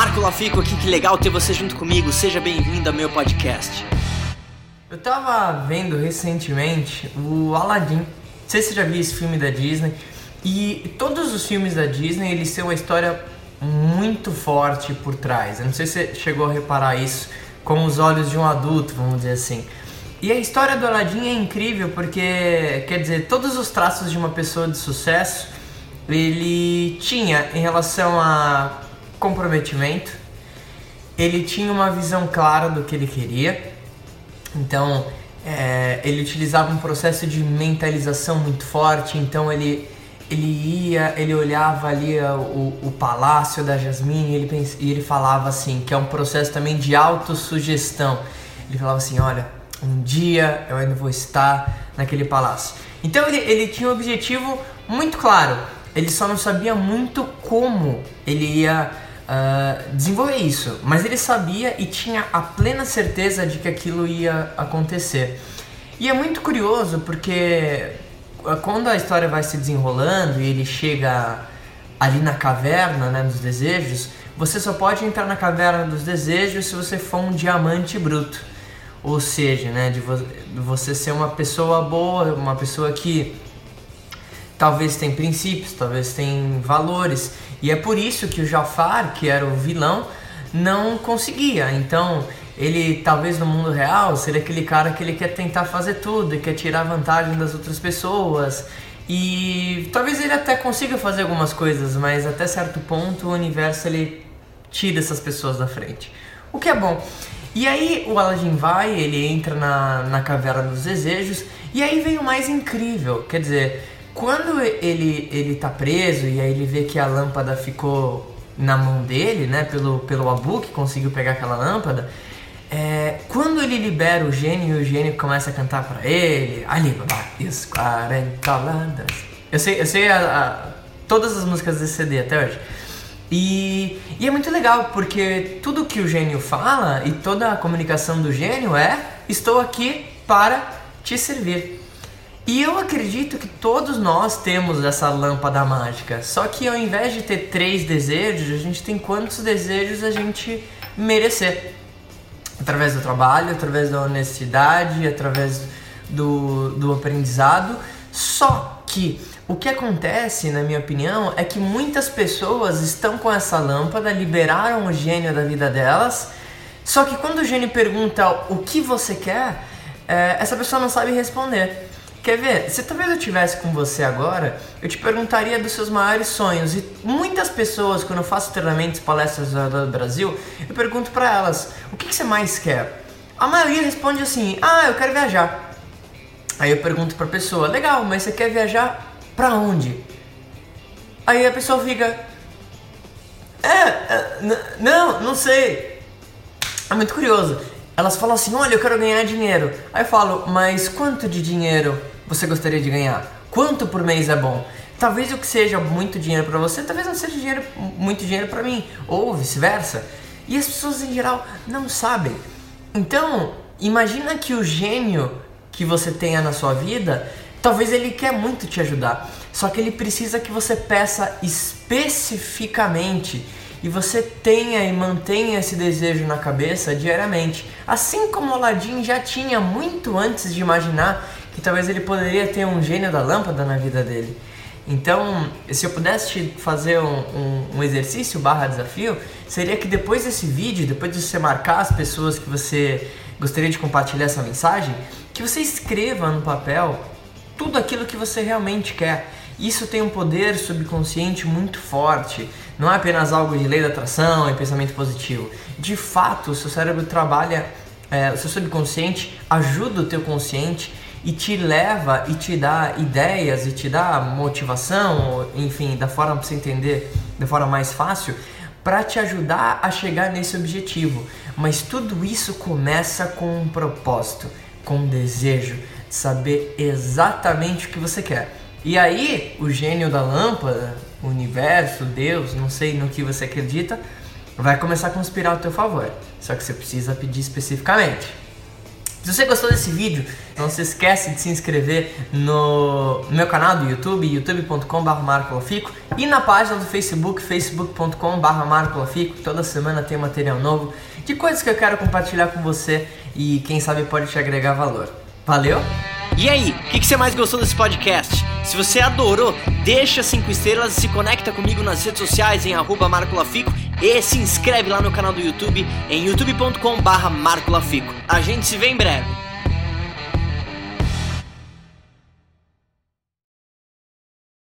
Marco Lafico aqui, que legal ter você junto comigo. Seja bem-vindo ao meu podcast. Eu tava vendo recentemente o Aladdin. Não sei se você já viu esse filme da Disney. E todos os filmes da Disney, eles têm uma história muito forte por trás. Eu não sei se você chegou a reparar isso com os olhos de um adulto, vamos dizer assim. E a história do Aladdin é incrível porque, quer dizer, todos os traços de uma pessoa de sucesso ele tinha em relação a comprometimento, ele tinha uma visão clara do que ele queria, então é, ele utilizava um processo de mentalização muito forte, então ele ele ia, ele olhava ali o, o palácio da Jasmine e ele, pens, e ele falava assim, que é um processo também de autossugestão. Ele falava assim, olha, um dia eu ainda vou estar naquele palácio. Então ele, ele tinha um objetivo muito claro, ele só não sabia muito como ele ia uh, desenvolver isso, mas ele sabia e tinha a plena certeza de que aquilo ia acontecer. E é muito curioso porque ah, quando a história vai se desenrolando e ele chega ali na caverna, né, dos desejos, você só pode entrar na caverna dos desejos se você for um diamante bruto. Ou seja, né, de, vo você ser uma pessoa boa, uma pessoa que talvez tem princípios, talvez tem valores. E é por isso que o Jafar, que era o vilão, não conseguia. Então, ele talvez no mundo real seria aquele cara que ele quer tentar fazer tudo e quer tirar vantagem das outras pessoas. E talvez ele até consiga fazer algumas coisas, mas até certo ponto o universo ele tira essas pessoas da frente. O que é bom. E aí o Aladdin vai, ele entra na, na caverna dos desejos, e aí vem o mais incrível, quer dizer, quando ele, ele tá preso e aí ele vê que a lâmpada ficou na mão dele, né, pelo, pelo Abu que conseguiu pegar aquela lâmpada, é, quando ele libera o gênio e o gênio começa a cantar para ele, ali os 40 ladas. Eu sei, eu sei a, a, todas as músicas desse CD até hoje. E, e é muito legal porque tudo que o gênio fala e toda a comunicação do gênio é: estou aqui para te servir. E eu acredito que todos nós temos essa lâmpada mágica. Só que ao invés de ter três desejos, a gente tem quantos desejos a gente merecer. Através do trabalho, através da honestidade, através do, do aprendizado. Só que o que acontece, na minha opinião, é que muitas pessoas estão com essa lâmpada, liberaram o gênio da vida delas. Só que quando o gênio pergunta o que você quer, é, essa pessoa não sabe responder. Quer ver? Se talvez eu tivesse com você agora, eu te perguntaria dos seus maiores sonhos. E muitas pessoas, quando eu faço treinamentos, palestras do Brasil, eu pergunto para elas: o que, que, você mais quer? A maioria responde assim: ah, eu quero viajar. Aí eu pergunto pra pessoa: legal, mas você quer viajar pra onde? Aí a pessoa fica: é, é não, não sei. É muito curioso. Elas falam assim: olha, eu quero ganhar dinheiro. Aí eu falo: mas quanto de dinheiro você gostaria de ganhar? Quanto por mês é bom? Talvez o que seja muito dinheiro para você, talvez não seja dinheiro, muito dinheiro para mim, ou vice-versa. E as pessoas em geral não sabem. Então, imagina que o gênio que você tenha na sua vida, talvez ele quer muito te ajudar, só que ele precisa que você peça especificamente e você tenha e mantenha esse desejo na cabeça diariamente. Assim como Aladdin já tinha muito antes de imaginar talvez ele poderia ter um gênio da lâmpada na vida dele. Então, se eu pudesse te fazer um, um, um, exercício barra desafio, seria que depois desse vídeo, depois de você marcar as pessoas que você gostaria de compartilhar essa mensagem, que você escreva no papel tudo aquilo que você realmente quer. Isso tem um poder subconsciente muito forte. Não é apenas algo de lei da atração e pensamento positivo. De fato, o seu cérebro trabalha, é, o seu subconsciente ajuda o teu consciente e te leva e te dá ideias e te dá motivação, enfim, da forma para você entender de forma mais fácil, para te ajudar a chegar nesse objetivo. Mas tudo isso começa com um propósito, com um desejo de saber exatamente o que você quer. E aí, o gênio da lâmpada, o universo, Deus, não sei no que você acredita, vai começar a conspirar ao teu favor. Só que você precisa pedir especificamente. Se você gostou desse vídeo, não se esquece de se inscrever no meu canal do YouTube, youtube.com.br e na página do Facebook, facebook.com.br Toda semana tem material novo de coisas que eu quero compartilhar com você e quem sabe pode te agregar valor. Valeu? E aí, o que, que, você mais gostou desse podcast? Se você adorou, deixa 5 estrelas e se conecta comigo nas redes sociais em marcolafico e se inscreve lá no canal do YouTube em youtube.com barra A gente se vê em breve.